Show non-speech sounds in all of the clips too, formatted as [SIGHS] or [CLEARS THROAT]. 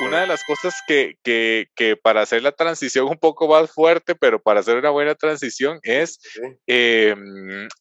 una de las cosas que, que, que, para hacer la transición un poco más fuerte, pero para hacer una buena transición, es eh,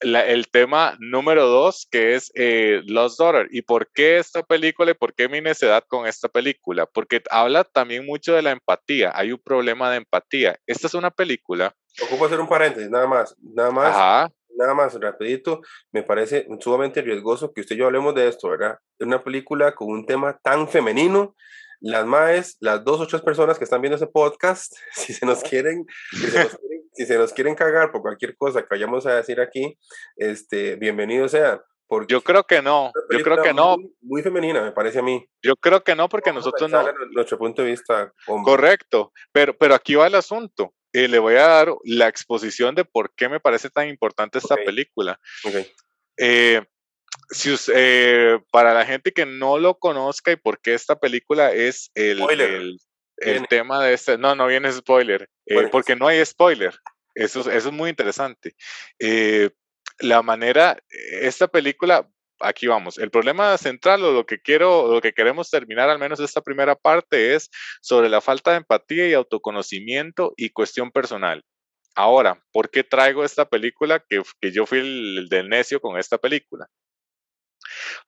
la, el tema número dos, que es eh, Lost Daughter. ¿Y por qué esta película y por qué mi necedad con esta película? Porque habla también mucho de la empatía. Hay un problema de empatía. Esta es una película. Ocupo hacer un paréntesis, nada más. Nada más. Ajá nada más rapidito, me parece sumamente riesgoso que usted y yo hablemos de esto, ¿verdad? Una película con un tema tan femenino las maes, las dos o tres personas que están viendo ese podcast, [LAUGHS] si se nos quieren, si se nos quieren, cagar por cualquier cosa que vayamos a decir aquí, este, bienvenido sea. Porque yo creo que no, yo creo que no. Muy, femenina, me parece a mí. Yo creo que no, porque nosotros no. Nuestro punto de vista. Correcto, pero, pero aquí va el asunto. Eh, le voy a dar la exposición de por qué me parece tan importante esta película. Okay. Eh, si, eh, para la gente que no lo conozca y por qué esta película es el, el, tema de este, no, no viene spoiler, eh, porque no hay spoiler. Eso, eso es muy interesante. Eh, la manera, esta película, aquí vamos. El problema central o lo que quiero, lo que queremos terminar, al menos esta primera parte, es sobre la falta de empatía y autoconocimiento y cuestión personal. Ahora, ¿por qué traigo esta película? Que, que yo fui el del necio con esta película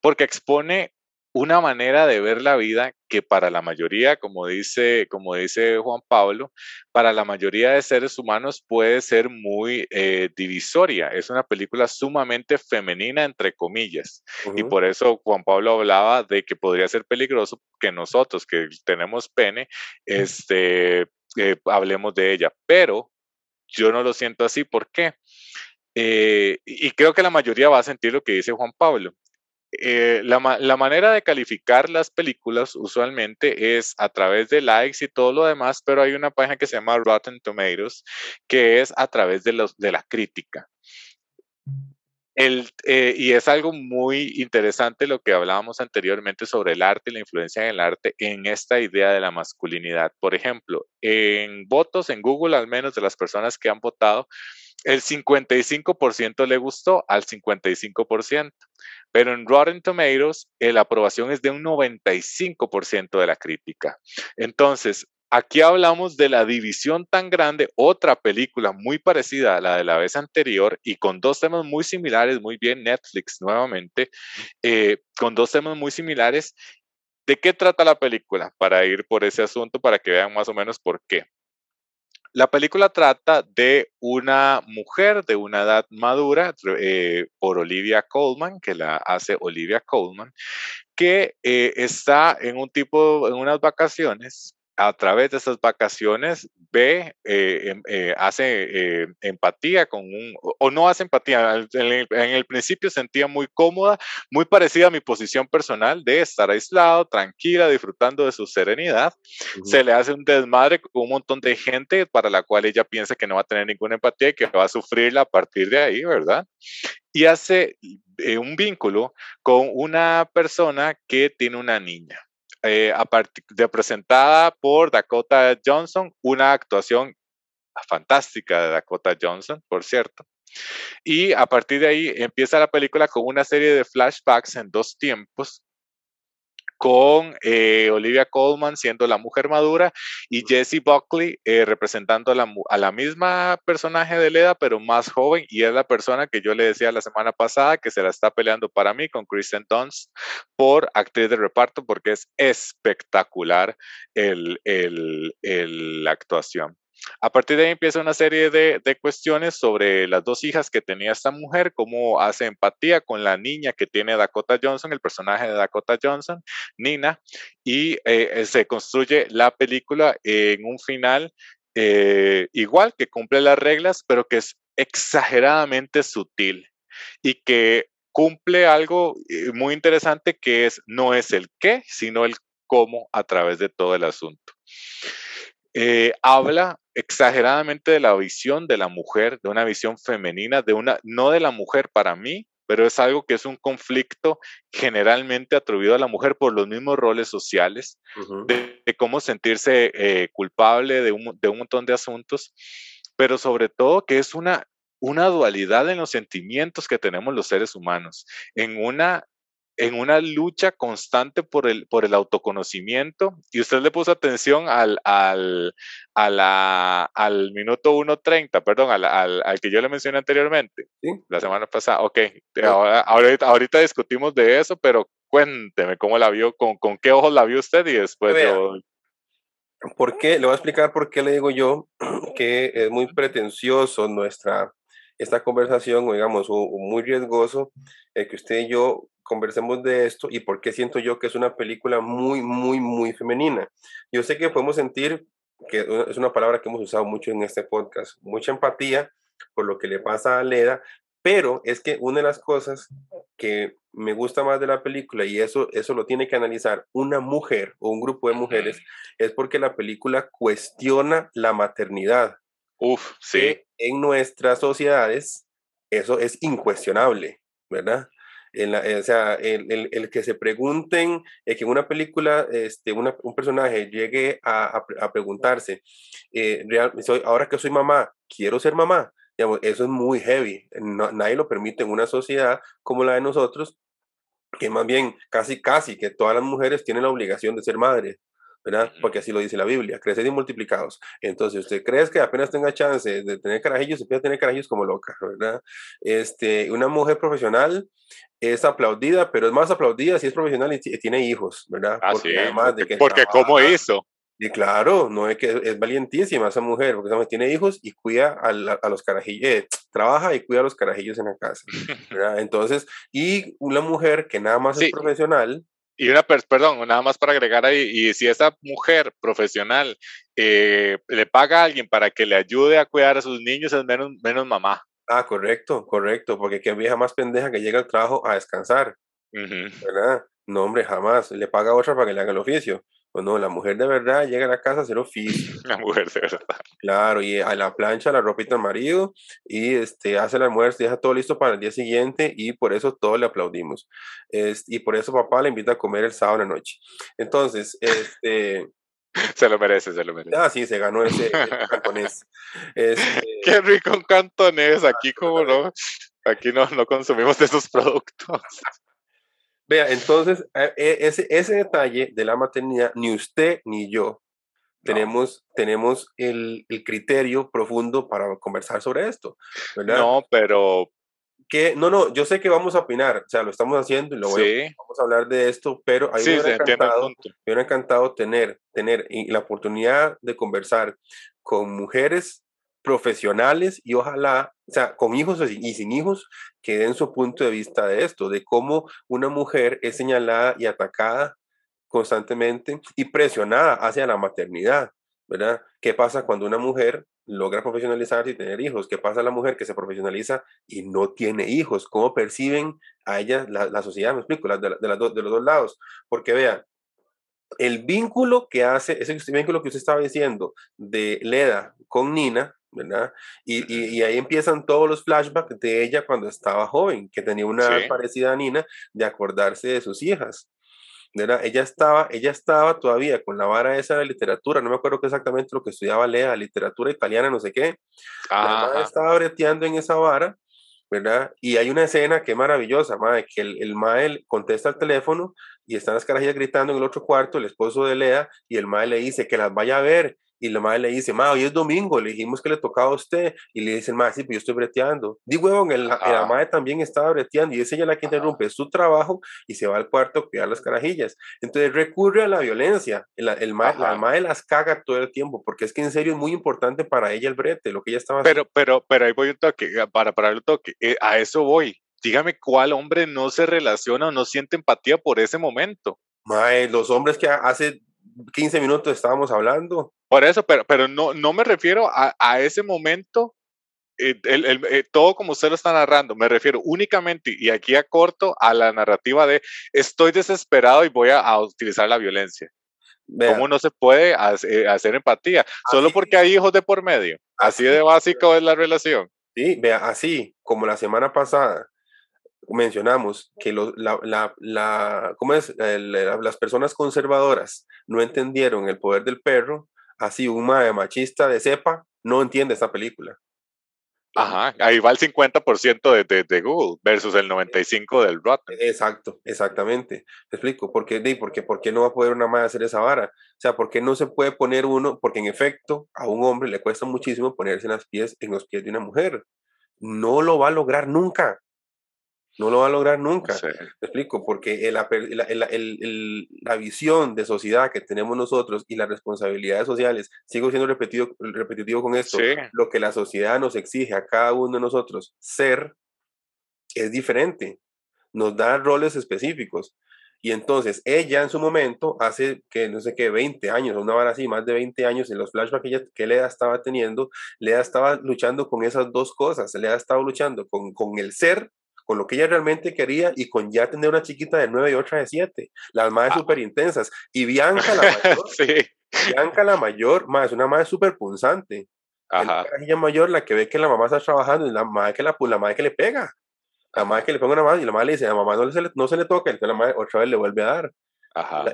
porque expone una manera de ver la vida que para la mayoría, como dice, como dice Juan Pablo, para la mayoría de seres humanos puede ser muy eh, divisoria. Es una película sumamente femenina, entre comillas. Y por eso Juan Pablo hablaba de que podría ser peligroso que nosotros, que tenemos pene, este, eh, hablemos de ella. Pero yo no lo siento así. ¿Por qué? Eh, y creo que la mayoría va a sentir lo que dice Juan Pablo. Eh, la, manera de calificar las películas usualmente es a través de likes y todo lo demás, pero hay una página que se llama Rotten Tomatoes, que es a través de, los, de la crítica. El, eh, y es algo muy interesante lo que hablábamos anteriormente sobre el arte y la influencia del arte en esta idea de la masculinidad. Por ejemplo, en votos en Google, al menos de las personas que han votado, el 55% le gustó al 55%, pero en Rotten Tomatoes la aprobación es de un 95% de la crítica. Entonces, aquí hablamos de la división tan grande, otra película muy parecida a la de la vez anterior y con dos temas muy similares, muy bien Netflix nuevamente, eh, con dos temas muy similares. ¿De qué trata la película? Para ir por ese asunto, para que vean más o menos por qué. La película trata de una mujer de una edad madura eh, por Olivia Colman, que la hace Olivia Colman, que eh, está en un tipo, en unas vacaciones a través de esas vacaciones ve, eh, em, eh, hace eh, empatía con un, o no hace empatía, en el, principio sentía muy cómoda, muy parecida a mi posición personal de estar aislado, tranquila, disfrutando de su serenidad. Se le hace un desmadre con un montón de gente para la cual ella piensa que no va a tener ninguna empatía y que va a sufrirla a partir de ahí, ¿verdad? Y hace un vínculo con una persona que tiene una niña eh, presentada por Dakota Johnson, una actuación fantástica de Dakota Johnson, por cierto. Y a partir de ahí empieza la película con una serie de flashbacks en dos tiempos con eh, Olivia Colman siendo la mujer madura y Jessie Buckley eh, representando a la, a la, misma personaje de Leda, pero más joven, y es la persona que yo le decía la semana pasada que se la está peleando para mí con Kristen Dunst por actriz de reparto, porque es espectacular el, el, la actuación. A partir de ahí empieza una serie de, cuestiones sobre las dos hijas que tenía esta mujer, cómo hace empatía con la niña que tiene Dakota Johnson, el personaje de Dakota Johnson, Nina, y eh, se construye la película en un final eh, igual, que cumple las reglas, pero que es exageradamente sutil y que cumple algo eh, muy interesante que es no es el qué, sino el cómo a través de todo el asunto. habla exageradamente de la visión de la mujer, de una visión femenina, de una, no de la mujer para mí, pero es algo que es un conflicto generalmente atribuido a la mujer por los mismos roles sociales, de, cómo sentirse eh, culpable de un, de un, montón de asuntos, pero sobre todo que es una, una dualidad en los sentimientos que tenemos los seres humanos, en una en una lucha constante por el, por el autoconocimiento y usted le puso atención al, al, a la, al minuto 1.30, perdón, al, al, al, que yo le mencioné anteriormente, ¿Sí? la semana pasada. Ok, ahora, ahorita, ahorita, discutimos de eso, pero cuénteme cómo la vio, con, con qué ojos la vio usted y después yo... ¿Por qué? Le voy a explicar por qué le digo yo [CLEARS THROAT] que es muy pretencioso nuestra esta conversación, o digamos, muy riesgoso, eh, que usted y yo conversemos de esto y por qué siento yo que es una película muy, muy, muy femenina. Yo sé que podemos sentir, que es una palabra que hemos usado mucho en este podcast, mucha empatía por lo que le pasa a Leda, pero es que una de las cosas que me gusta más de la película, y eso, eso lo tiene que analizar una mujer o un grupo de mujeres, es porque la película cuestiona la maternidad. Uf, sí. En nuestras sociedades eso es incuestionable, ¿verdad? En la, o sea, el, el, que se pregunten, el que en una película este, una, un personaje llegue a, a, preguntarse, eh, real, soy, ahora que soy mamá, quiero ser mamá, digamos, eso es muy heavy, nadie lo permite en una sociedad como la de nosotros, que más bien casi, casi que todas las mujeres tienen la obligación de ser madres. ¿Verdad? Porque así lo dice la Biblia, creced y multiplicados. Entonces, usted cree que apenas tenga chance de tener carajillos, se puede tener carajillos como loca, ¿verdad? Este, una mujer profesional es aplaudida, pero es más aplaudida si es profesional y tiene hijos, ¿verdad? Ah, porque además de que porque ¿cómo hizo? Y claro, no es que es valientísima esa mujer, porque tiene hijos y cuida a, a los carajillos, eh, trabaja y cuida a los carajillos en la casa. [LAUGHS] ¿verdad? Entonces, y una mujer que nada más es profesional, y una, perdón, nada más para agregar ahí, y si esa mujer profesional eh, le paga a alguien para que le ayude a cuidar a sus niños, es menos, menos mamá. Ah, correcto, correcto, porque qué vieja más pendeja que llega al trabajo a descansar, ¿verdad? No, hombre, jamás. Le paga a otra para que le haga el oficio. Pues no, la mujer de verdad llega a la casa a hacer oficio. [LAUGHS] La mujer de verdad. Claro, y a la plancha la ropita al marido y este, hace el almuerzo, deja todo listo para el día siguiente y por eso todos le aplaudimos. y por eso papá le invita a comer el sábado en la noche. Entonces, este... [LAUGHS] Se lo merece, se lo merece. Ah, sí, se ganó ese, [LAUGHS] cantonés. Este Qué rico un cantonés, aquí como no, aquí no, no consumimos de esos productos. Vea, entonces, e, ese, ese detalle de la maternidad, ni usted ni yo. Tenemos, tenemos el, el, criterio profundo para conversar sobre esto, ¿verdad? No, pero... Que, no, no, yo sé que vamos a opinar, o sea, lo estamos haciendo y lo voy a, vamos a hablar de esto, pero a mí me, hubiera encantado, me encantado tener, tener la oportunidad de conversar con mujeres profesionales y ojalá, o sea, con hijos y sin hijos, que den su punto de vista de esto, de cómo una mujer es señalada y atacada constantemente y presionada hacia la maternidad, ¿verdad? ¿Qué pasa cuando una mujer logra profesionalizarse y tener hijos? ¿Qué pasa a la mujer que se profesionaliza y no tiene hijos? ¿Cómo perciben a ella la, sociedad? Me explico, de, de, los dos lados. Porque vean, el vínculo que hace, ese vínculo que usted estaba diciendo de Leda con Nina, ¿verdad? Y, y, ahí empiezan todos los flashbacks de ella cuando estaba joven, que tenía una parecida a Nina de acordarse de sus hijas. ¿verdad? Ella estaba, ella estaba todavía con la vara esa de literatura, no me acuerdo exactamente lo que estudiaba Lea, literatura italiana, no sé qué. La estaba breteando en esa vara, ¿verdad? Y hay una escena que es maravillosa, madre, que el, el Mael contesta el teléfono y están las carajillas gritando en el otro cuarto, el esposo de Lea, y el Mael le dice que las vaya a ver y la madre le dice, ma, hoy es domingo, le dijimos que le tocaba a usted. Y le dice madre, sí, pero yo estoy breteando. Digo, huevón, el, la madre también estaba breteando y es ella la que interrumpe su trabajo y se va al cuarto a cuidar las carajillas. Entonces recurre a la violencia. El, el la madre las caga todo el tiempo porque es que en serio es muy importante para ella el brete, lo que ella estaba pero, haciendo. Pero, pero ahí voy un toque, para parar el toque. Eh, a eso voy. Dígame cuál hombre no se relaciona o no siente empatía por ese momento. Mae, los hombres que hace 15 minutos estábamos hablando. Por eso, pero, pero no, no me refiero a, a ese momento, el, el, eh, todo como usted lo está narrando, me refiero únicamente, y aquí a corto, a la narrativa de estoy desesperado y voy a, a utilizar la violencia. ¿Cómo no se puede hacer, hacer empatía? Solo porque hay hijos de por medio. Así, de [LAUGHS] básico es la relación. Sí, vea, así como la semana pasada mencionamos que la, la, la, ¿cómo es? las personas conservadoras no entendieron el poder del perro, así un machista de cepa no entiende esta película. Ajá, ahí va el 50% de, de, de, Google versus el 95% del Rotten. Exacto, exactamente. Te explico, ¿por qué, porque, ¿por qué no va a poder una madre hacer esa vara? O sea, ¿por qué no se puede poner uno? Porque en efecto, a un hombre le cuesta muchísimo ponerse en, las pies, en los pies de una mujer. No lo va a lograr nunca. No lo va a lograr nunca. Te explico, porque la visión de sociedad que tenemos nosotros y las responsabilidades sociales, sigo siendo repetido, repetitivo con esto, lo que la sociedad nos exige a cada uno de nosotros ser es diferente, nos da roles específicos. Y entonces ella en su momento, hace que no sé qué, 20 años, una hora así, más de 20 años, en los flashbacks que, ella, que Leda estaba teniendo, Leda estaba luchando con esas dos cosas. Leda estaba luchando con, con el ser con lo que ella realmente quería y con ya tener una chiquita de 9 y otra de 7. Las madres ah. súper intensas. Y Bianca la [LAUGHS] mayor, sí. Bianca la mayor, más una madre súper punzante. Ajá. La mayor, la que ve que la mamá está trabajando y la madre que, la, la madre que le pega. La madre que le ponga una mano y la madre le dice, a la mamá no, se le, no se le toca, entonces la madre otra vez le vuelve a dar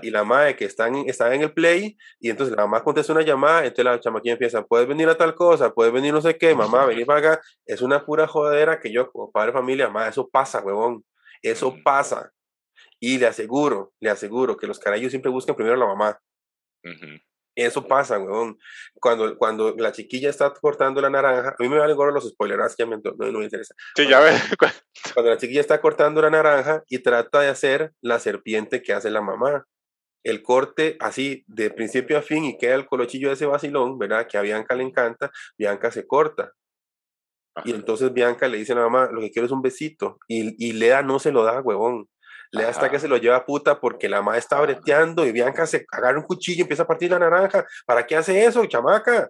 y la madre que está en, está en el play, y entonces la mamá contesta una llamada, entonces la chamaquilla empieza, puedes venir a tal cosa, puedes venir no sé qué, mamá, venir para acá. Es una pura jodera que yo, como padre de familia, mamá, eso pasa, huevón. Eso pasa. Y le aseguro, le aseguro que los carayos siempre buscan primero a la mamá. Eso pasa, weón. Cuando, cuando la chiquilla está cortando la naranja, a mí me valen gorro los spoilers, ya me, no, no, me interesa. Sí, ya ves. [LAUGHS] Cuando la chiquilla está cortando la naranja y trata de hacer la serpiente que hace la mamá. El corte así de principio a fin y queda el colochillo de ese vacilón, ¿verdad? Que a Bianca le encanta, Bianca se corta. Y entonces Bianca le dice a la mamá, lo que quiero es un besito. Y, y Lea no se lo da, huevón le da hasta que se lo lleva a puta porque la madre está breteando y Bianca se agarra un cuchillo y empieza a partir la naranja. ¿Para qué hace eso, chamaca?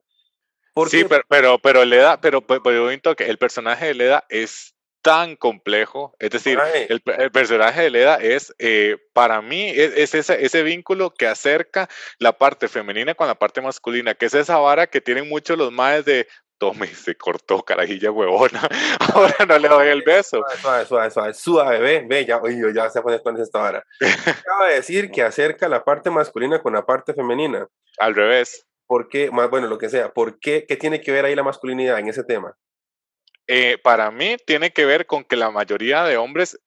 Sí, pero, pero, pero Leda, pero, pero, que el personaje de Leda es tan complejo. Es decir, el, personaje de Leda es, eh, para mí, es, ese, ese, vínculo que acerca la parte femenina con la parte masculina, que es esa vara que tienen muchos los maes de, tome, se cortó, carajilla huevona, [LAUGHS] ahora no le doy el beso. Suave, suave, suave, suave, ve, ve, ya, oye, ya se pone con esta vara. [LAUGHS] Acaba de decir que acerca la parte masculina con la parte femenina. Al revés. ¿Por qué? Más bueno, lo que sea. ¿Por qué? ¿Qué tiene que ver ahí la masculinidad en ese tema? Eh, para mí tiene que ver con que la mayoría de hombres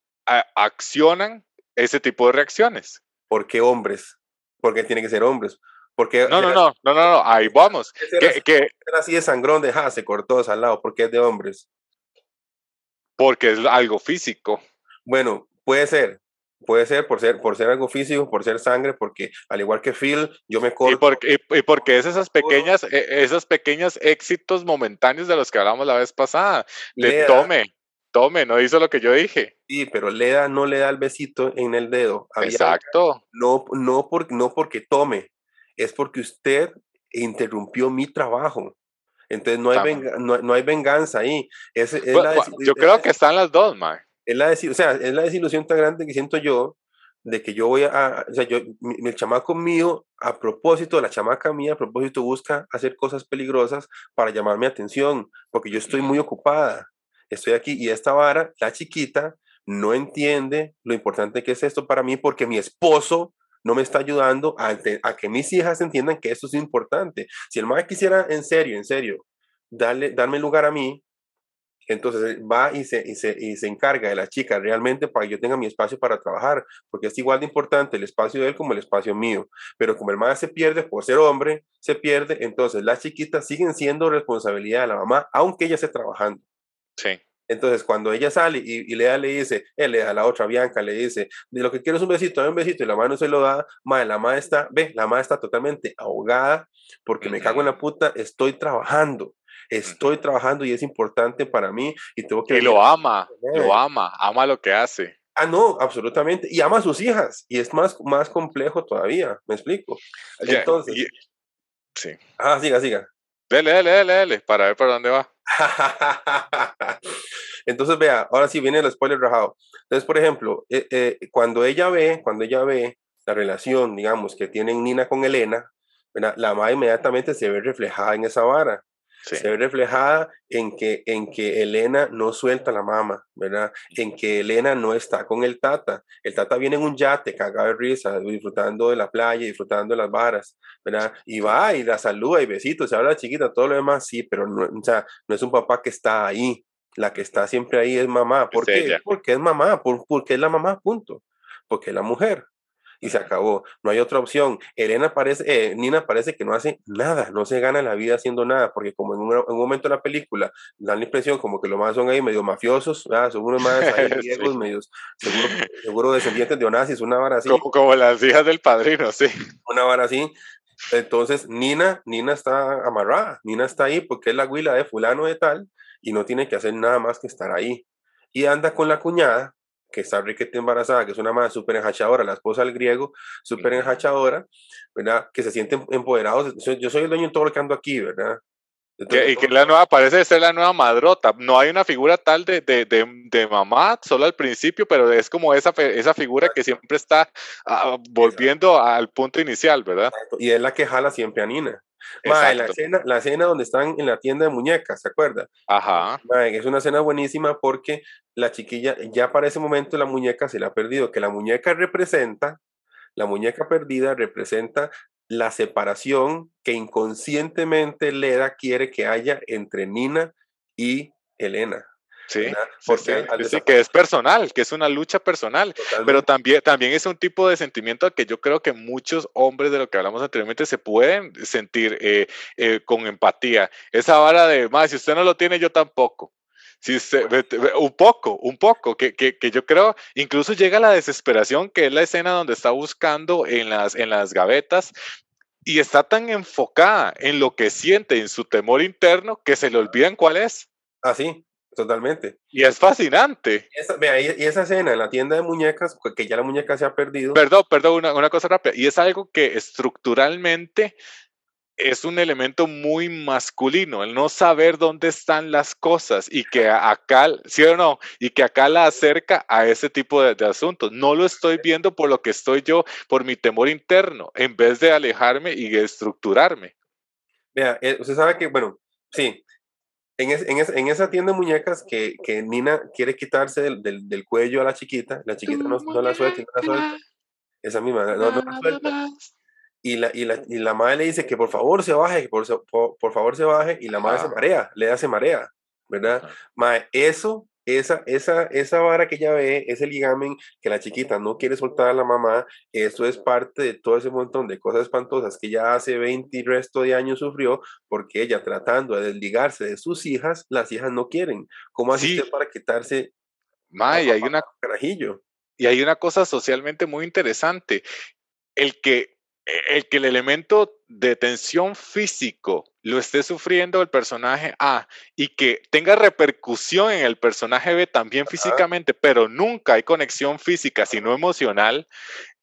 accionan ese tipo de reacciones. ¿Por qué hombres? ¿Por qué tiene que ser hombres? Porque, no, no, no, no, no, no, ahí vamos. Que, que, así de sangrón de ja, se cortó al lado, porque es de hombres. Porque es algo físico. Bueno, puede ser, puede ser por ser por ser algo físico, por ser sangre, porque al igual que Phil, yo me corto. Y porque, y, porque es esas pequeñas, e, esos pequeños éxitos momentáneos de los que hablamos la vez pasada. Le tome, tome, no hizo lo que yo dije. Sí, pero Leda no le da el besito en el dedo. Exacto. No, no, por, no porque tome, es porque usted interrumpió mi trabajo. Entonces no hay, no, hay venganza ahí. Es, yo creo que están las dos, Mike. Es la, o sea, es la desilusión tan grande que siento yo de que yo voy a, o sea, yo, mi, el chamaco mío, a propósito, la chamaca mía, a propósito, busca hacer cosas peligrosas para llamar mi atención, porque yo estoy muy ocupada. Estoy aquí y esta vara, la chiquita, no entiende lo importante que es esto para mí porque mi esposo no me está ayudando a, que mis hijas entiendan que esto es importante. Si el madre quisiera en serio, en serio, darle, darme lugar a mí, entonces va y se, y se, y se encarga de la chica realmente para que yo tenga mi espacio para trabajar, porque es igual de importante el espacio de él como el espacio mío. Pero como el madre se pierde por ser hombre, se pierde, entonces las chiquitas siguen siendo responsabilidad de la mamá, aunque ella esté trabajando. Sí. Entonces, cuando ella sale y, Lea le dice, él le da la otra Bianca, le dice, de lo que quiero es un besito, dame un besito, y la mano se lo da, madre, la madre está, ve, la madre está totalmente ahogada, porque me cago en la puta, estoy trabajando, estoy trabajando y es importante para mí, y tengo que... Y lo ama, lo ama, ama lo que hace. Ah, no, absolutamente, y ama a sus hijas, y es más, más complejo todavía, ¿me explico? Entonces... sí. Ah, siga, siga. Dele, dele, dele, dele, para ver por dónde va. [LAUGHS] Entonces, vea, ahora sí viene el spoiler rajado. Entonces, por ejemplo, eh, eh, cuando ella ve, cuando ella ve la relación, digamos, que tienen Nina con Elena, la madre inmediatamente se ve reflejada en esa vara. Se ve reflejada en que, en que Elena no suelta la mama, ¿verdad? En que Elena no está con el Tata. El Tata viene en un yate, cagado de risa, disfrutando de la playa, disfrutando de las varas, ¿verdad? Y va y la saluda y besitos, se habla chiquita, todo lo demás, sí, pero no, o sea, no es un papá que está ahí. La que está siempre ahí es mamá. ¿Por qué? Porque es mamá, porque es la mamá, punto. Porque es la mujer, y se acabó. No hay otra opción. Elena parece, eh, Nina parece que no hace nada, no se gana la vida haciendo nada, porque como en un, momento de la película dan la impresión como que los más son ahí medio mafiosos, son unos más ahí [LAUGHS] griegos, medios, seguro, seguro descendientes de Onassis, una vara así. Como, como las hijas del padrino, sí. Una vara así. Entonces, Nina, Nina está amarrada, Nina está ahí porque es la huila de fulano de tal y no tiene que hacer nada más que estar ahí. Y anda con la cuñada, que está riquete embarazada, que es una madre súper enjachadora, la esposa del griego, súper enjachadora, ¿verdad? Que se sienten empoderados. Yo soy el dueño de todo lo que ando aquí, ¿verdad? y que la nueva, parece ser la nueva madrota. No hay una figura tal de, de, de, mamá, solo al principio, pero es como esa, esa figura que siempre está ah, volviendo al punto inicial, ¿verdad? Y es la que jala siempre a Nina la escena, la escena donde están en la tienda de muñecas, ¿se acuerda? Ajá. es una escena buenísima porque la chiquilla, ya para ese momento la muñeca se la ha perdido, que la muñeca representa, la muñeca perdida representa la separación que inconscientemente Leda quiere que haya entre Nina y Elena. Sí, porque que es personal, que es una lucha personal, pero también, también es un tipo de sentimiento que yo creo que muchos hombres de lo que hablamos anteriormente se pueden sentir eh, eh, con empatía. Esa vara de, más, si usted no lo tiene, yo tampoco. Si un poco, un poco, que, que, que, yo creo, incluso llega a la desesperación, que es la escena donde está buscando en las, en las gavetas y está tan enfocada en lo que siente, en su temor interno, que se le olvidan cuál es. Así, ah, Totalmente. Y es fascinante. y esa escena en la tienda de muñecas, que ya la muñeca se ha perdido. Perdón, perdón, una, una cosa rápida. Y es algo que estructuralmente es un elemento muy masculino, el no saber dónde están las cosas y que acá, sí o no, y que acá la acerca a ese tipo de, asuntos. No lo estoy viendo por lo que estoy yo, por mi temor interno, en vez de alejarme y estructurarme. Vea, eh, usted sabe que, bueno, sí, en, esa tienda de muñecas que, Nina quiere quitarse del, cuello a la chiquita, la chiquita no, la suelta, no la suelta. Esa misma, no, la suelta. Y la, y, la, y la madre le dice que por favor se baje, que por, por, favor se baje, y la madre se marea, le hace marea, ¿verdad? Madre, eso esa, esa, esa vara que ella ve, ese ligamen que la chiquita no quiere soltar a la mamá, eso es parte de todo ese montón de cosas espantosas que ya hace 20 y resto de años sufrió, porque ella tratando de desligarse de sus hijas, las hijas no quieren. ¿Cómo hace para quitarse? May, hay una carajillo. Y hay una cosa socialmente muy interesante. El que el que el elemento de tensión físico lo esté sufriendo el personaje A y que tenga repercusión en el personaje B también físicamente, pero nunca hay conexión física, sino emocional,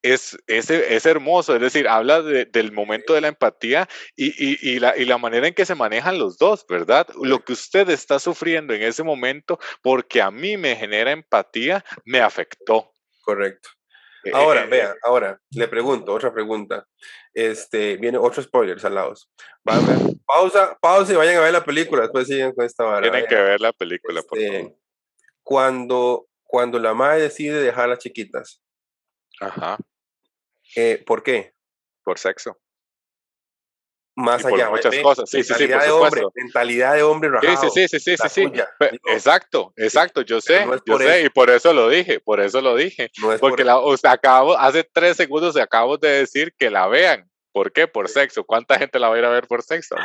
es, es, es hermoso. Es decir, habla del momento de la empatía y, y, y, la, y la manera en que se manejan los dos, ¿verdad? Lo que usted está sufriendo en ese momento, porque a mí me genera empatía, me afectó. Correcto. Eh, ahora, eh, vea, ahora, le pregunto, otra pregunta. Este, viene otro spoiler al lado. pausa, pausa y vayan a ver la película, después siguen con esta vara. Tienen que ver la película, por este, favor. Cuando, cuando la madre decide dejar a las chiquitas. Ajá. Eh, ¿Por qué? Por sexo más allá. muchas cosas, sí, sí, sí, por de hombre, mentalidad de hombre rajado. Sí, sí, sí, sí, sí, Exacto, exacto, yo sé, yo sé, y por eso lo dije, por eso lo dije. porque la, acabo, hace tres segundos acabo de decir que la vean. ¿Por qué? Por sexo. ¿Cuánta gente la va a ir a ver por sexo?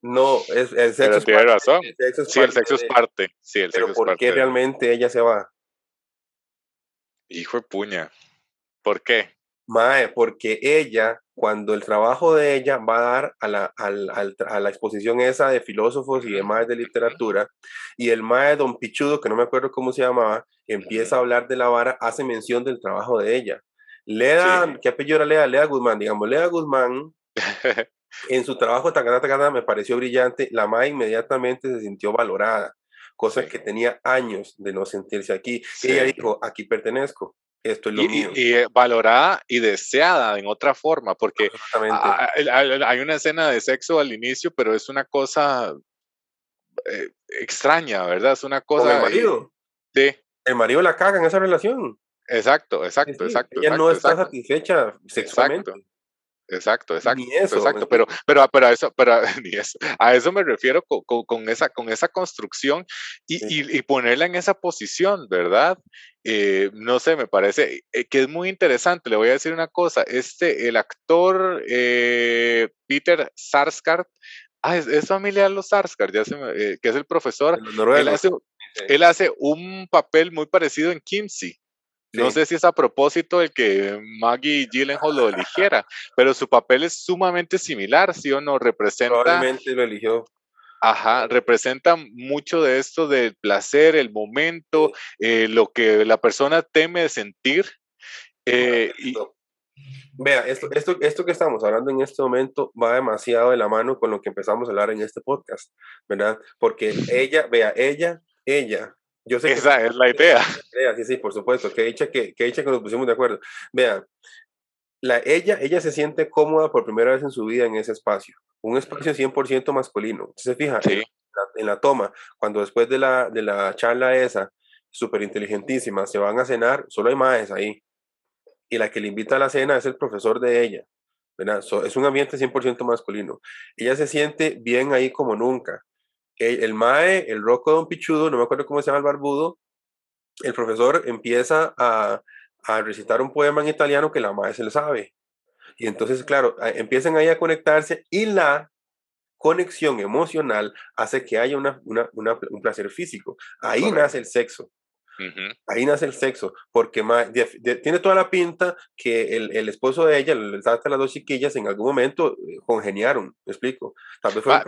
No, [LAUGHS] es, el sexo Pero tiene razón. sí, el sexo es parte. Sí, el Pero sexo ¿por qué realmente ella se va? Hijo de puña. ¿Por qué? Mae, porque ella, cuando el trabajo de ella va a dar a la, a la exposición esa de filósofos y demás de literatura, y el Mae Don Pichudo, que no me acuerdo cómo se llamaba, empieza a hablar de la vara, hace mención del trabajo de ella. Leda, ¿qué apellido era Leda? Leda Guzmán, digamos, Leda Guzmán, [LAUGHS] en su trabajo Tacana me pareció brillante, la Mae inmediatamente se sintió valorada, cosa que tenía años de no sentirse aquí. Ella dijo, aquí pertenezco, esto es lo y, mío. Y, eh, valorada y deseada en otra forma, porque hay una escena de sexo al inicio, pero es una cosa eh, extraña, ¿verdad? Es una cosa... el marido. Sí. El marido la caga en esa relación. Exacto, exacto, exacto. Ella no está satisfecha sexualmente. Exacto. Exacto, exacto. Pero, pero, pero a eso, pero [LAUGHS] ni eso. A eso me refiero con, con, esa, con esa construcción y, y, ponerla en esa posición, ¿verdad? Eh, no sé, me parece eh, que es muy interesante. Le voy a decir una cosa. Este, el actor eh, Peter Sarsgaard, ah, es, familiar de los Sarsgaard, ya que es el profesor. Él hace, él hace un papel muy parecido en Kimsey. No sé si es a propósito el que Maggie Gyllenhaal lo eligiera, pero su papel es sumamente similar, ¿sí o no? Representa. Probablemente lo eligió. Ajá, representa mucho de esto del placer, el momento, eh, lo que la persona teme de sentir. Eh, y... Vea, esto, esto, esto que estamos hablando en este momento va demasiado de la mano con lo que empezamos a hablar en este podcast, ¿verdad? Porque ella, vea, ella, ella esa es la idea. [LAUGHS] Sí, sí, por supuesto. Que hecha que, que, que nos pusimos de acuerdo. Vean, la, ella, ella se siente cómoda por primera vez en su vida en ese espacio. Un espacio 100% masculino. Se fija en, la, toma, cuando después de la, de la charla esa, súper inteligentísima, se van a cenar, solo hay más ahí. Y la que le invita a la cena es el profesor de ella. es un ambiente 100% masculino. Ella se siente bien ahí como nunca el Mae, el Rocco Don Pichudo, no me acuerdo cómo se llama el barbudo, el profesor empieza a, recitar un poema en italiano que la Mae se lo sabe. Y entonces, claro, empiezan ahí a conectarse y la conexión emocional hace que haya una, un placer físico. Ahí nace el sexo. Ahí nace el sexo, porque tiene toda la pinta que el, esposo de ella, el, las dos chiquillas, en algún momento eh, congeniaron, ¿me explico? Tal vez fue ah,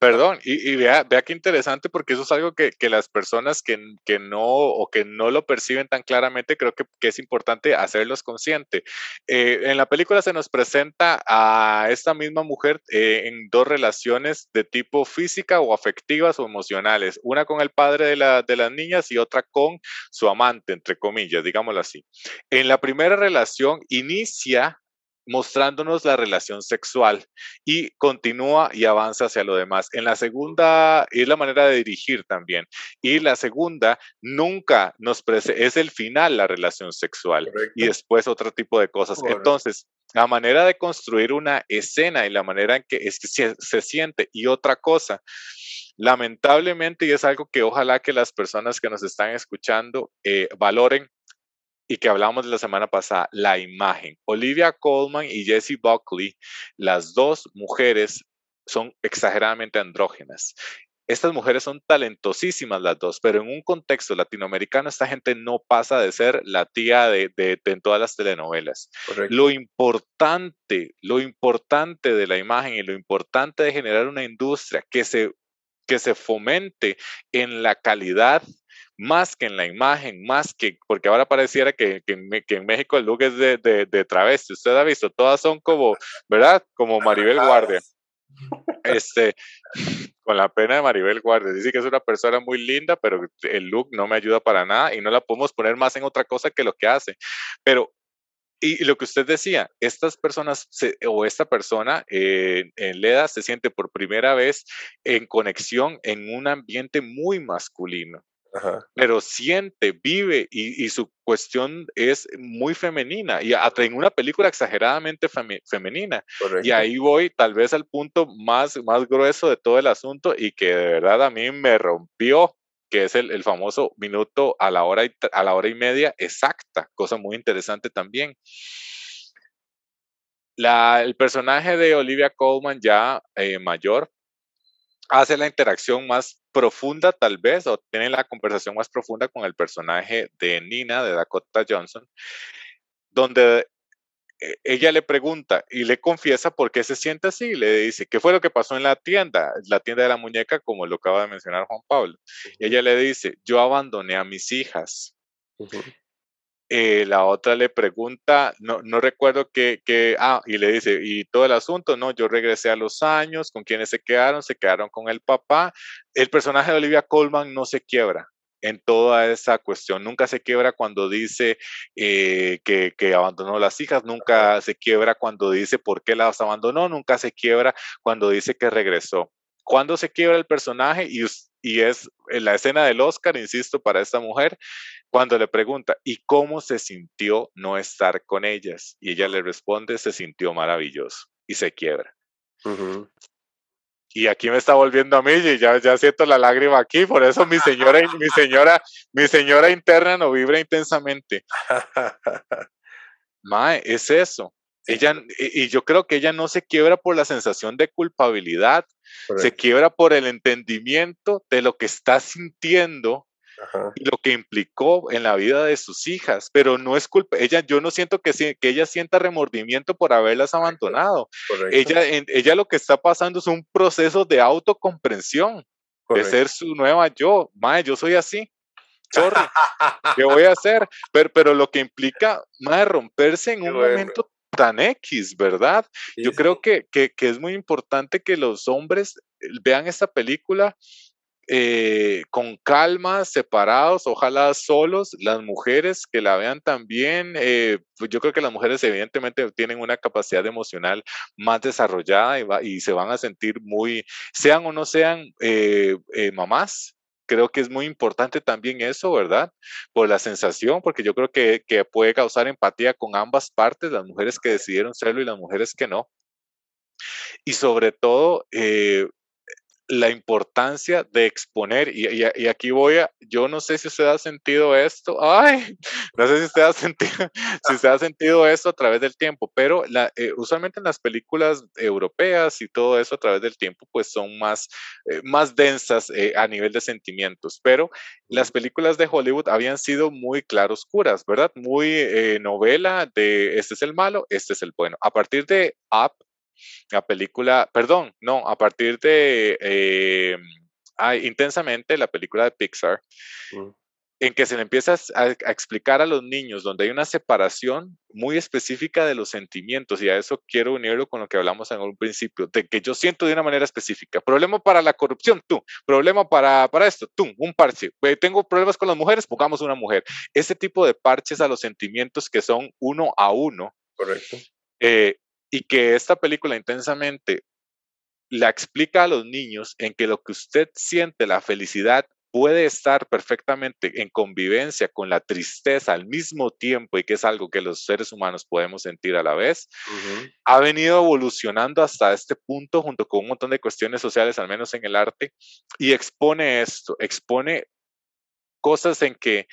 Perdón, y, vea, vea qué interesante porque eso es algo que, las personas que, que, no o que no lo perciben tan claramente, creo que, es importante hacerlos consciente. Eh, en la película se nos presenta a esta misma mujer eh, en dos relaciones de tipo física o afectivas o emocionales, una con el padre de, la, de las niñas y otra con su amante, entre comillas, digámoslo así. En la primera relación inicia mostrándonos la relación sexual y continúa y avanza hacia lo demás. En la segunda es la manera de dirigir también. Y la segunda nunca nos es el final la relación sexual y después otro tipo de cosas. Entonces, la manera de construir una escena y la manera en que, es que se, siente y otra cosa, lamentablemente, y es algo que ojalá que las personas que nos están escuchando eh, valoren, y que hablamos de la semana pasada, la imagen. Olivia Colman y Jessie Buckley, las dos mujeres son exageradamente andrógenas. Estas mujeres son talentosísimas las dos, pero en un contexto latinoamericano esta gente no pasa de ser la tía de, de, en todas las telenovelas. Lo importante, lo importante de la imagen y lo importante de generar una industria que se, que se fomente en la calidad más que en la imagen, más que, porque ahora pareciera que, que, en México el look es de, de, de, travesti, usted ha visto, todas son como, ¿verdad? Como Maribel Guardia. Este, [LAUGHS] con la pena de Maribel Guardia, dice que es una persona muy linda, pero el look no me ayuda para nada y no la podemos poner más en otra cosa que lo que hace. Pero y, lo que usted decía, estas personas o esta persona eh, en Leda se siente por primera vez en conexión en un ambiente muy masculino pero siente, vive y, su cuestión es muy femenina y en una película exageradamente femenina. Y ahí voy tal vez al punto más, más grueso de todo el asunto y que de verdad a mí me rompió que es el, famoso minuto a la, hora y, a la hora y media exacta, cosa muy interesante también. La, el personaje de Olivia Colman ya eh, mayor hace la interacción más profunda tal vez, o tiene la conversación más profunda con el personaje de Nina, de Dakota Johnson, donde eh, ella le pregunta y le confiesa por qué se siente así. Le dice, ¿qué fue lo que pasó en la tienda? La tienda de la muñeca, como lo acaba de mencionar Juan Pablo. Y ella le dice, yo abandoné a mis hijas. Eh, la otra le pregunta, no, no recuerdo qué, ah, y le dice, y todo el asunto, no, yo regresé a los años, ¿con quiénes se quedaron? Se quedaron con el papá. El personaje de Olivia Colman no se quiebra. en toda esa cuestión. Nunca se quiebra cuando dice eh, que, que, abandonó las hijas, nunca se quiebra cuando dice por qué las abandonó, nunca se quiebra cuando dice que regresó. Cuando se quiebra el personaje y, y es en la escena del Oscar, insisto, para esta mujer, cuando le pregunta, ¿y cómo se sintió no estar con ellas? Y ella le responde, se sintió maravilloso y se quiebra y aquí me está volviendo a mí y ya, ya siento la lágrima aquí, por eso mi señora, mi señora, mi señora interna no vibra intensamente. [LAUGHS] Mae, es eso. Ella, y yo creo que ella no se quiebra por la sensación de culpabilidad, se quiebra por el entendimiento de lo que está sintiendo y lo que implicó en la vida de sus hijas, pero no es culpa, ella, yo no siento que, que ella sienta remordimiento por haberlas abandonado. Ella, ella lo que está pasando es un proceso de autocomprensión, de ser su nueva yo. Mae, yo soy así. Sorry, [LAUGHS] ¿qué voy a hacer? Pero, pero lo que implica, mae, romperse en un momento tan X, ¿verdad? Yo creo que, que, que, es muy importante que los hombres vean esta película eh, con calma, separados, ojalá solos, las mujeres que la vean también, eh, pues yo creo que las mujeres evidentemente tienen una capacidad emocional más desarrollada y, se van a sentir muy, sean o no sean eh, mamás, creo que es muy importante también eso, ¿verdad? Por la sensación, porque yo creo que, que puede causar empatía con ambas partes, las mujeres que decidieron serlo y las mujeres que no. Y sobre todo, eh, la importancia de exponer, y, aquí voy a, yo no sé si usted ha sentido esto, ay, [LAUGHS] no sé si usted ha sentido, [LAUGHS] si usted ha sentido esto a través del tiempo, pero la, eh, usualmente en las películas europeas y todo eso a través del tiempo, pues son más, eh, más densas eh, a nivel de sentimientos, pero las películas de Hollywood habían sido muy claroscuras, ¿verdad? Muy novela de este es el malo, este es el bueno. A partir de Up, la película, perdón, no, a partir de eh, Intensamente, la película de Pixar, mm. en que se le empieza a, explicar a los niños donde hay una separación muy específica de los sentimientos, y a eso quiero unirlo con lo que hablamos en un principio, de que yo siento de una manera específica. Problema para la corrupción, tú. Problema para, para esto, tú. Un parche. Tengo problemas con las mujeres, pongamos una mujer. Ese tipo de parches a los sentimientos que son uno a uno. Correcto. Eh, y que esta película intensamente la explica a los niños en que lo que usted siente, la felicidad, puede estar perfectamente en convivencia con la tristeza al mismo tiempo y que es algo que los seres humanos podemos sentir a la vez, ha venido evolucionando hasta este punto junto con un montón de cuestiones sociales, al menos en el arte, y expone esto, expone cosas en que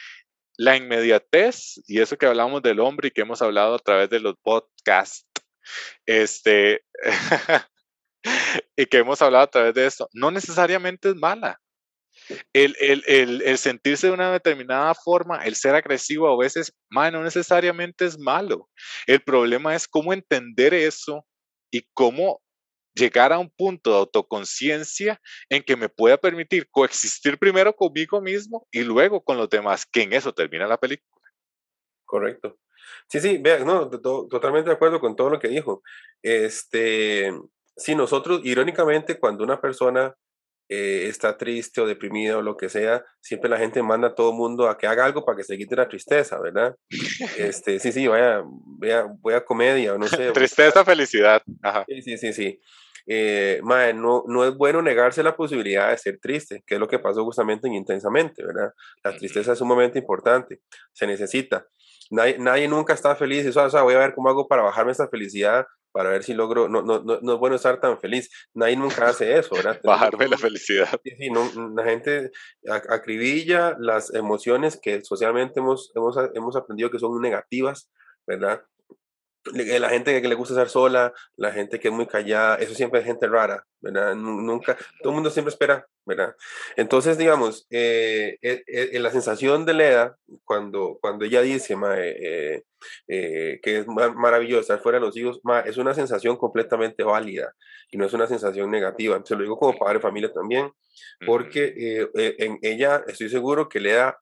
la inmediatez, y eso que hablamos del hombre y que hemos hablado a través de los podcasts, este, [LAUGHS] y que hemos hablado a través de esto, no necesariamente es mala. El, el, el, el, sentirse de una determinada forma, el ser agresivo a veces, no necesariamente es malo. El problema es cómo entender eso y cómo llegar a un punto de autoconciencia en que me pueda permitir coexistir primero conmigo mismo y luego con los demás, que en eso termina la película. Correcto. Sí, sí, vean, no, totalmente de acuerdo con todo lo que dijo. Este, si nosotros, irónicamente, cuando una persona eh, está triste o deprimida o lo que sea, siempre la gente manda a todo el mundo a que haga algo para que se quite la tristeza, ¿verdad? [LAUGHS] Este, sí, sí, vaya, vaya, voy a comedia o no sé. [LAUGHS] tristeza, felicidad. Ajá. Sí, sí, sí, sí. Eh, no, no es bueno negarse la posibilidad de ser triste, que es lo que pasó justamente en Intensamente, ¿verdad? La tristeza es un momento importante, se necesita. Nadie, nadie nunca está feliz, eso, o sea, voy a ver cómo hago para bajarme esa felicidad, para ver si logro, no, no, no, no es bueno estar tan feliz, nadie nunca hace eso, ¿verdad? [LAUGHS] Bajarme la felicidad. Sí, no, la gente acribilla las emociones que socialmente hemos, hemos, hemos aprendido que son negativas, ¿verdad? La gente que le gusta estar sola, la gente que es muy callada, eso siempre es gente rara, ¿verdad? Nunca, todo el mundo siempre espera, ¿verdad? Entonces, digamos, eh, eh, eh, la sensación de Leda, cuando, cuando ella dice que es maravilloso estar fuera de los hijos, es una sensación completamente válida y no es una sensación negativa. Se lo digo como padre de familia también, porque en ella estoy seguro que Leda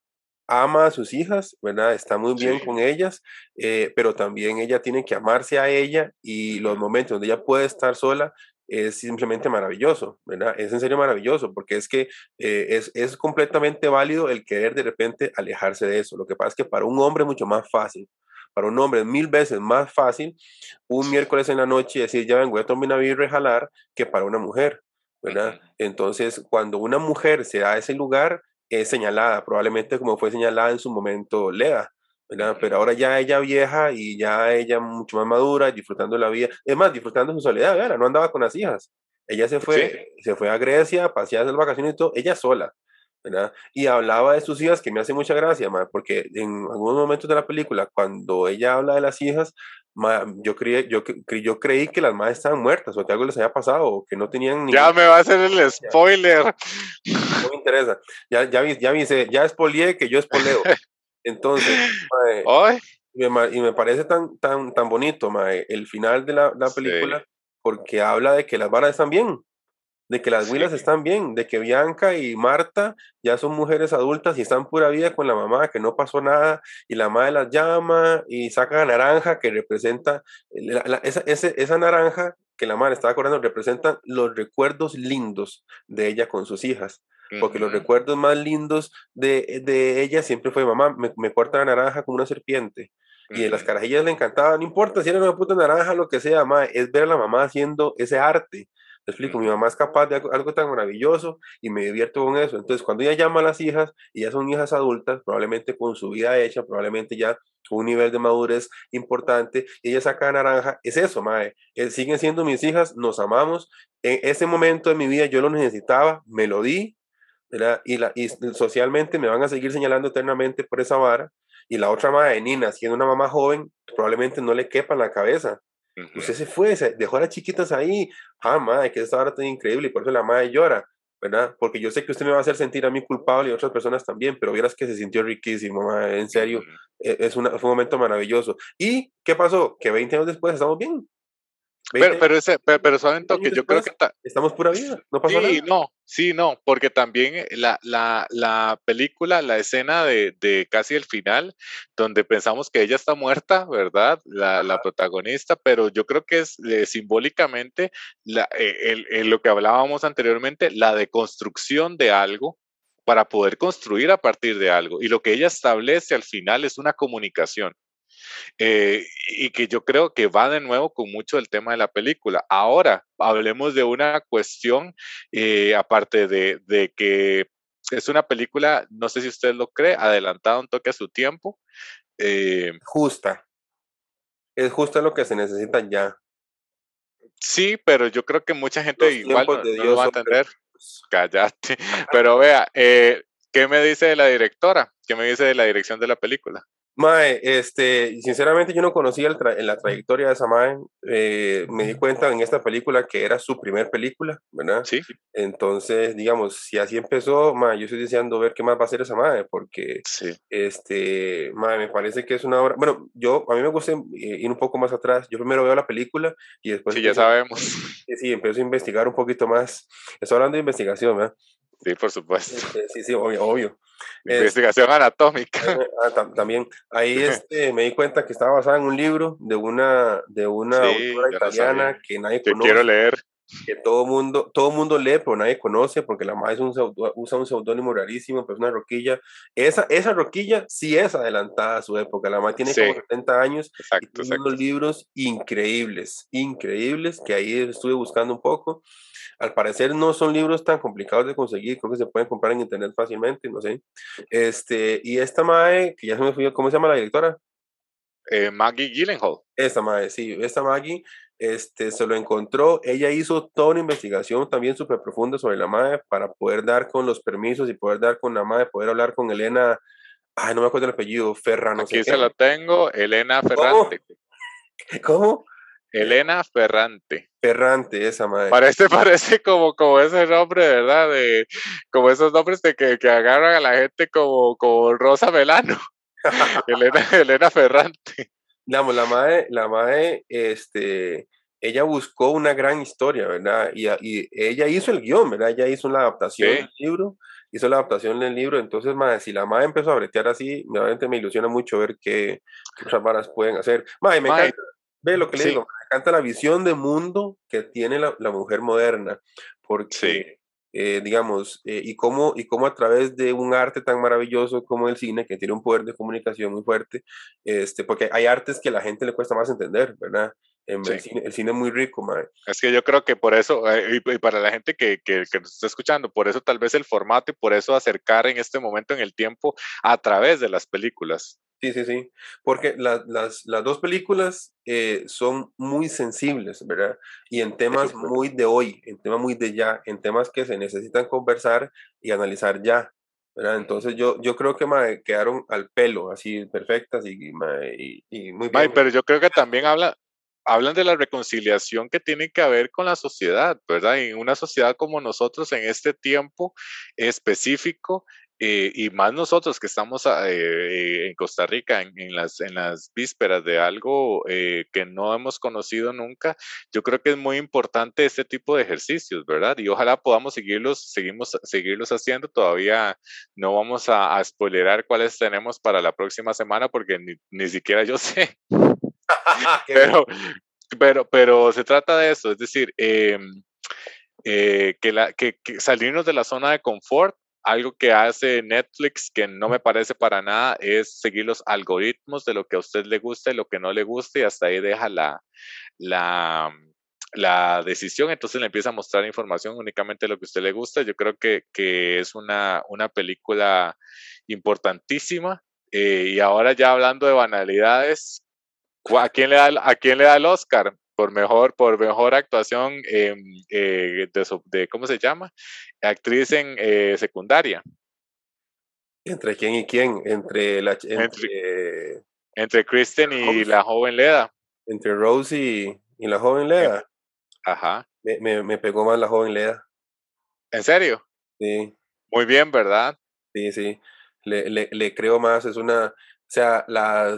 ama a sus hijas, ¿verdad? Está muy bien con ellas, eh, pero también ella tiene que amarse a ella y los momentos donde ella puede estar sola, es simplemente maravilloso, ¿verdad? Es en serio maravilloso, porque es que eh, es, es, completamente válido el querer de repente alejarse de eso. Lo que pasa es que para un hombre es mucho más fácil, para un hombre es mil veces más fácil un miércoles en la noche decir, ya vengo a tomar una birra y jalar, que para una mujer, ¿verdad? Entonces, cuando una mujer se da ese lugar, es señalada, probablemente como fue señalada en su momento Lea, ¿verdad? Pero ahora ya ella vieja y ya ella mucho más madura, disfrutando la vida, es más, disfrutando su soledad, ¿verdad? No andaba con las hijas. Ella se fue, se fue a Grecia, pasear las vacaciones y todo, ella sola, ¿verdad? Y hablaba de sus hijas, que me hace mucha gracia, porque en algunos momentos de la película, cuando ella habla de las hijas, yo, creí, yo, yo creí que las madres estaban muertas o que algo les había pasado o que no tenían ni. Ya me va a hacer el spoiler. No me interesa. Ya, ya, ya, ya, ya espolié que yo espoleo. [LAUGHS] Entonces, y, me, parece tan, tan, tan bonito el final de la, película porque habla de que las varas están bien de que las Willas están bien, de que Bianca y Marta ya son mujeres adultas y están pura vida con la mamá, que no pasó nada, y la madre las llama y saca la naranja que representa, esa, esa, naranja que la madre estaba acordando representa los recuerdos lindos de ella con sus hijas. Porque los recuerdos más lindos de, de ella siempre fue, mamá, me, me corta la naranja como una serpiente. Y de las carajillas le encantaba, no importa si era una puta naranja, lo que sea, mamá, es ver a la mamá haciendo ese arte explico, mi mamá es capaz de algo, tan maravilloso y me divierto con eso. Entonces, cuando ella llama a las hijas, y ya son hijas adultas, probablemente con su vida hecha, probablemente ya con un nivel de madurez importante, y ella saca naranja, es eso, mae. Eh, siguen siendo mis hijas, nos amamos. En ese momento de mi vida yo lo necesitaba, me lo di, ¿verdad? Y, la, y socialmente me van a seguir señalando eternamente por esa vara. Y la otra madre, Nina, siendo una mamá joven, probablemente no le quepa en la cabeza Usted se fue, se dejó a las chiquitas ahí. Ah, madre, que esta hora tan increíble y por eso la madre llora, ¿verdad? Porque yo sé que usted me va a hacer sentir a mí culpable y otras personas también, pero vieras que se sintió riquísimo, madre, en serio. E, es, una, fue un momento maravilloso. ¿Y qué pasó? Que 20 años después estamos bien. Pero, pero, ese, pero, pero saben que yo creo que estamos pura vida, no pasa sí, no, sí, no, porque también eh, la, la, la película, la escena de, de, casi el final, donde pensamos que ella está muerta, ¿verdad? La, la protagonista, pero yo creo que es eh, simbólicamente la, eh, el, lo que hablábamos anteriormente, la deconstrucción de algo para poder construir a partir de algo. Y lo que ella establece al final es una comunicación. Eh, y que yo creo que va de nuevo con mucho el tema de la película. Ahora, hablemos de una cuestión, eh, aparte de, de, que es una película, no sé si usted lo cree, adelantada un toque a su tiempo. Eh, justa. Es justa lo que se necesita ya. Sí, pero yo creo que mucha gente igual no, lo va a entender. Cállate. [LAUGHS] Pero vea, ¿qué me dice de la directora? ¿Qué me dice de la dirección de la película? Mae, este, sinceramente yo no conocía el la trayectoria de esa Mae. Eh, me di cuenta en esta película que era su primer película, ¿verdad? Sí. Entonces, digamos, si así empezó, Mae, yo estoy deseando ver qué más va a hacer esa Mae, porque, sí. este, Mae, me parece que es una obra. Bueno, yo, a mí me gusta ir un poco más atrás. Yo primero veo la película y después. Sí, ya sabemos. Sí, empiezo a investigar un poquito más. Estoy hablando de investigación, ¿verdad? Sí, por supuesto. Este, sí, sí, obvio, obvio. Investigación anatómica. [LAUGHS] Ah, también. Ahí [LAUGHS] este, me di cuenta que estaba basada en un libro de una, de una autora italiana que nadie conoce. quiero leer. Que todo mundo, todo mundo lee, pero nadie conoce, porque la madre usa un seudónimo rarísimo, pero es una roquilla. Esa, esa roquilla sí es adelantada a su época. La madre tiene como 70 años. Exacto, y tiene unos libros increíbles, increíbles, que ahí estuve buscando un poco. Al parecer no son libros tan complicados de conseguir, creo que se pueden comprar en internet fácilmente, no sé. Este, y esta Mae, que ya se me fui, ¿cómo se llama la directora? Eh, Maggie Gyllenhaal. Esta Mae, sí, esta Maggie este, se lo encontró. Ella hizo toda una investigación también súper profunda sobre la Mae para poder dar con los permisos y poder dar con la Mae, poder hablar con Elena. Ay, no me acuerdo el apellido, Ferrano. Aquí se lo tengo, Elena Ferrante. [LAUGHS] ¿Cómo? Elena Ferrante. Ferrante, esa madre. Parece, [LAUGHS] parece como, como ese nombre, ¿verdad? De, como esos nombres de que, que agarran a la gente como, como Rosa Melano. [LAUGHS] Elena, Elena Ferrante. Digamos, la madre, la madre, este, ella buscó una gran historia, ¿verdad? Y, y ella hizo el guion, ¿verdad? Ella hizo la adaptación del libro, hizo la adaptación del libro, entonces, madre, si la madre empezó a bretear así, realmente me ilusiona mucho ver qué, otras varas pueden hacer. Madre, me encanta Ve lo que le digo, encanta la visión de mundo que tiene la, la mujer moderna, porque eh, digamos, eh, y, cómo, y cómo a través de un arte tan maravilloso como el cine, que tiene un poder de comunicación muy fuerte, este, porque hay artes que a la gente le cuesta más entender, ¿verdad? El, cine, el, cine, es muy rico, madre. Es que yo creo que por eso, eh, y, para la gente que, que, que, nos está escuchando, por eso tal vez el formato y por eso acercar en este momento en el tiempo a través de las películas. Sí, sí, sí, porque las, las, las dos películas eh, son muy sensibles, ¿verdad? Y en temas muy de hoy, en temas muy de ya, en temas que se necesitan conversar y analizar ya, ¿verdad? Entonces yo, yo creo que me quedaron al pelo, así perfectas y, y, y muy bien. pero yo creo que también habla, hablan de la reconciliación que tiene que haber con la sociedad, ¿verdad? En una sociedad como nosotros en este tiempo específico, eh, y más nosotros que estamos ah, eh, en Costa Rica en, las, en las vísperas de algo eh, que no hemos conocido nunca, yo creo que es muy importante este tipo de ejercicios, ¿verdad? Y ojalá podamos seguirlos, seguimos, seguirlos haciendo. Todavía no vamos a, a spoilerar cuáles tenemos para la próxima semana porque ni, ni siquiera yo [LAUGHS] sé. [LAUGHS] [LAUGHS] pero, pero, pero se trata de eso, es decir, em, que, la, que salirnos de la zona de confort algo que hace Netflix que no me parece para nada es seguir los algoritmos de lo que a usted le gusta y lo que no le gusta y hasta ahí deja la, la, la decisión, entonces le empieza a mostrar información únicamente de lo que a usted le gusta. Yo creo que, que es una, una película importantísima. Eh, y ahora ya hablando de banalidades, ¿a quién le da, a quién le da el Oscar? por mejor, por mejor actuación eh, de, ¿cómo se llama? Actriz en eh, secundaria. ¿Entre quién y quién? Entre la entre, entre, Kristen y la joven Leda. Entre Rose y, la joven Leda. Ajá. Me, me, pegó más la joven Leda. ¿En serio? Sí. Muy bien, ¿verdad? Sí, sí. Le, le, le creo más, es una, sea, la,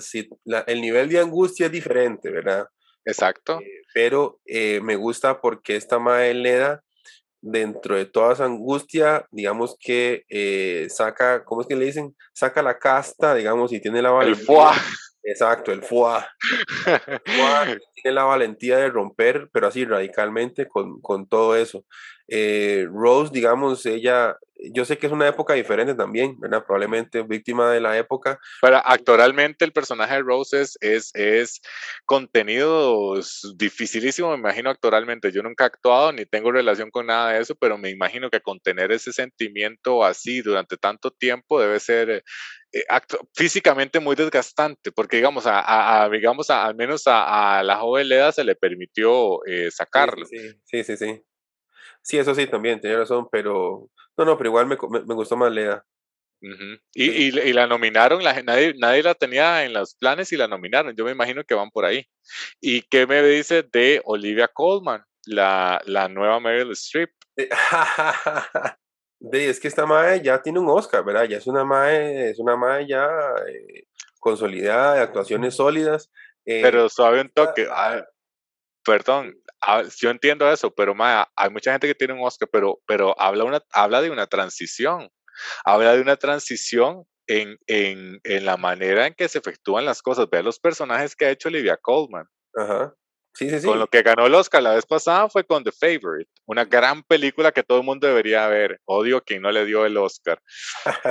el nivel de angustia es diferente, ¿verdad? Exacto. Eh, pero eh, me gusta porque esta madre Leda, dentro de toda esa angustia, digamos que eh, saca, ¿cómo es que le dicen? Saca la casta, digamos, y tiene la valentía. El foie. Exacto, el foie. [LAUGHS] tiene la valentía de romper, pero así radicalmente con, con todo eso. Rose, digamos, ella yo sé que es una época diferente también, ¿verdad? Probablemente víctima de la época. Pero actualmente el personaje de Rose es, es, contenido dificilísimo, me imagino actualmente. Yo nunca he actuado ni tengo relación con nada de eso, pero me imagino que contener ese sentimiento así durante tanto tiempo debe ser eh, físicamente muy desgastante, porque digamos, a, digamos al menos a, la joven Leda se le permitió eh, sacarlo. Sí sí, sí, sí, sí. Eso sí, también, tenía razón, pero no, no, pero igual me, me, gustó más Leda. y, y, la nominaron, la, nadie, nadie la tenía en los planes y la nominaron. Yo me imagino que van por ahí. ¿Y qué me dice de Olivia Colman, la, la nueva Meryl Streep? [LAUGHS] de, es que esta mae ya tiene un Oscar, ¿verdad? Ya es una mae, es una mae ya eh, consolidada, de actuaciones sólidas. Eh, pero suave un toque. Ah, perdón, Ah, yo entiendo eso, pero hay mucha gente que tiene un Oscar, pero, pero habla, habla de una transición. Habla de una transición en, en, en la manera en que se efectúan las cosas. Ve los personajes que ha hecho Olivia Colman. Ajá. Con lo que ganó el Oscar la vez pasada fue con The Favorite, una gran película que todo el mundo debería ver. Odio quien no le dio el Oscar.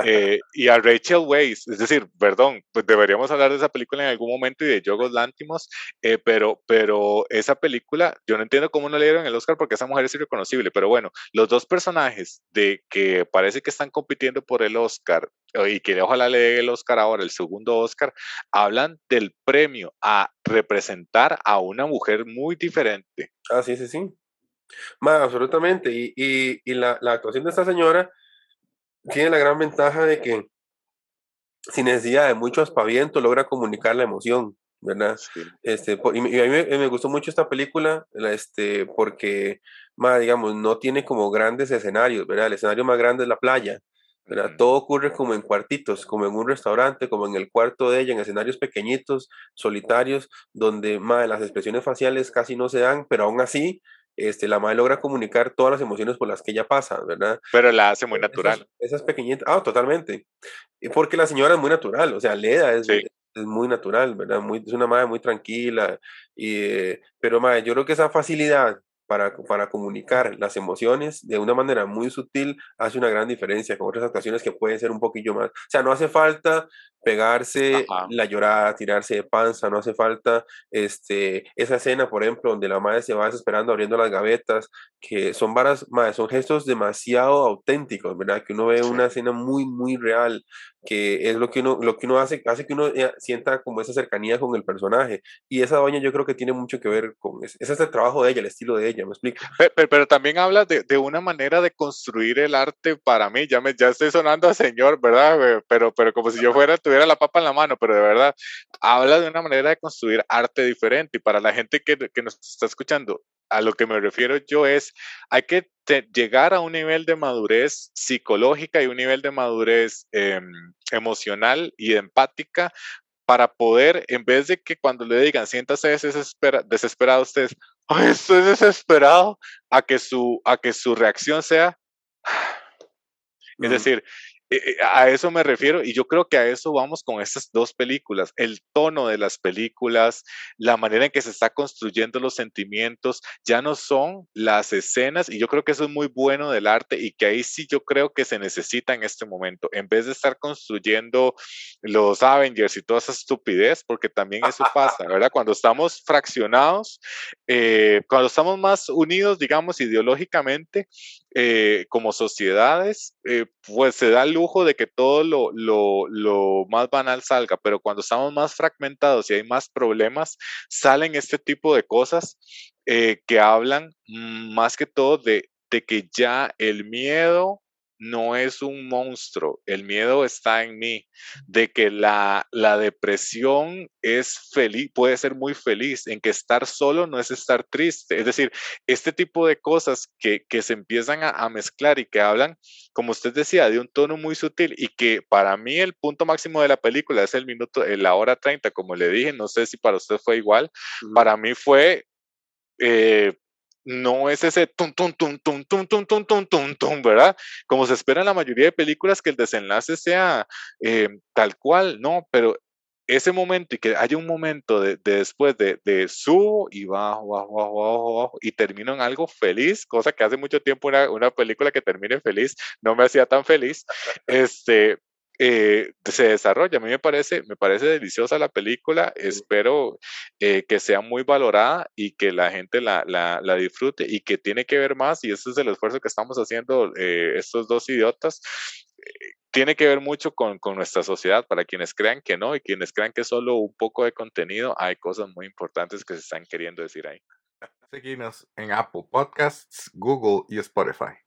Eh, [LAUGHS] y a Rachel Weisz, es decir, perdón, pues deberíamos hablar de esa película en algún momento y de Yogos Lantimos, eh, pero, pero esa película, yo no entiendo cómo no le dieron el Oscar porque esa mujer es irreconocible, pero bueno, los dos personajes de que parece que están compitiendo por el Oscar y que ojalá le dé el Oscar ahora, el segundo Oscar, hablan del premio a representar a una mujer muy diferente. Ah, sí, sí, sí. Más, absolutamente. Y, y, la, la, actuación de esta señora tiene la gran ventaja de que sin necesidad de mucho aspaviento logra comunicar la emoción, ¿verdad? Este, y, a mí me, gustó mucho esta película este, porque, más, digamos, no tiene como grandes escenarios, ¿verdad? El escenario más grande es la playa. Todo ocurre como en cuartitos, como en un restaurante, como en el cuarto de ella, en escenarios pequeñitos, solitarios, donde madre, las expresiones faciales casi no se dan, pero aún así este, la madre logra comunicar todas las emociones por las que ella pasa, ¿verdad? Pero la hace muy natural. Esas, pequeñitas, ah, totalmente. Porque la señora es muy natural, o sea, Leda es, es muy natural, ¿verdad? Muy, es una madre muy tranquila, y, eh, pero madre, yo creo que esa facilidad para, para comunicar las emociones de una manera muy sutil hace una gran diferencia con otras actuaciones que pueden ser un poquillo más. O sea, no hace falta pegarse la llorada, tirarse de panza, no hace falta este, esa escena, por ejemplo, donde la madre se va desesperando abriendo las gavetas, que son varas, madre, son gestos demasiado auténticos, ¿verdad? Que uno ve una escena muy, muy real, que es lo que uno, lo que uno hace, hace que uno eh, sienta como esa cercanía con el personaje. Y esa doña yo creo que tiene mucho que ver con, ese, ese es el trabajo de ella, el estilo de ella, ¿me explico? Pero, pero, también habla de, de, una manera de construir el arte para mí, ya, me, ya estoy sonando a señor, ¿verdad? Pero, pero como si yo fuera, tuviera la papa en la mano, pero de verdad, habla de una manera de construir arte diferente. Y para la gente que, que nos está escuchando, a lo que me refiero yo es, hay que llegar a un nivel de madurez psicológica y un nivel de madurez em, emocional y empática para poder, en vez de que cuando le digan, siéntase desespera, desesperado, ustedes, [LAUGHS] estoy desesperado, a que su, a que su reacción sea, [SIGHS] es decir, eh, eh, a eso me refiero y yo creo que a eso vamos con estas dos películas, el tono de las películas, la manera en que se está construyendo los sentimientos, ya no son las escenas y yo creo que eso es muy bueno del arte y que ahí sí yo creo que se necesita en este momento, en vez de estar construyendo los Avengers y toda esa estupidez, porque también eso [LAUGHS] pasa, ¿verdad? Cuando estamos fraccionados, eh, cuando estamos más unidos, digamos, ideológicamente, como sociedades, pues se da el lujo de que todo lo, lo, lo, más banal salga, pero cuando estamos más fragmentados y hay más problemas, salen este tipo de cosas eh, que hablan más que todo de, de que ya el miedo no es un monstruo, el miedo está en mí, de que la, la, depresión es feliz, puede ser muy feliz, en que estar solo no es estar triste. Es decir, este tipo de cosas que, que se empiezan a, a, mezclar y que hablan, como usted decía, de un tono muy sutil y que para mí el punto máximo de la película es el minuto, la hora 30, como le dije, no sé si para usted fue igual, para mí fue... Eh, no es ese tum, tum, tum, tum, tum, tum, tum, tum, tum, tum, ¿verdad? Como se espera en la mayoría de películas que el desenlace sea eh, tal cual, no, pero ese momento y que haya un momento de, de después de, de, subo y bajo, bajo, bajo, bajo, bajo, y termino en algo feliz, cosa que hace mucho tiempo una, una película que termine feliz no me hacía tan feliz, este, eh, se desarrolla. A mí me parece, me parece deliciosa la película, espero eh, que sea muy valorada y que la gente la, la, la, disfrute y que tiene que ver más, y ese es el esfuerzo que estamos haciendo eh, estos dos idiotas, tiene que ver mucho con, con, nuestra sociedad, para quienes crean que no y quienes crean que solo un poco de contenido, hay cosas muy importantes que se están queriendo decir ahí. Seguimos en Apple Podcasts, Google y Spotify.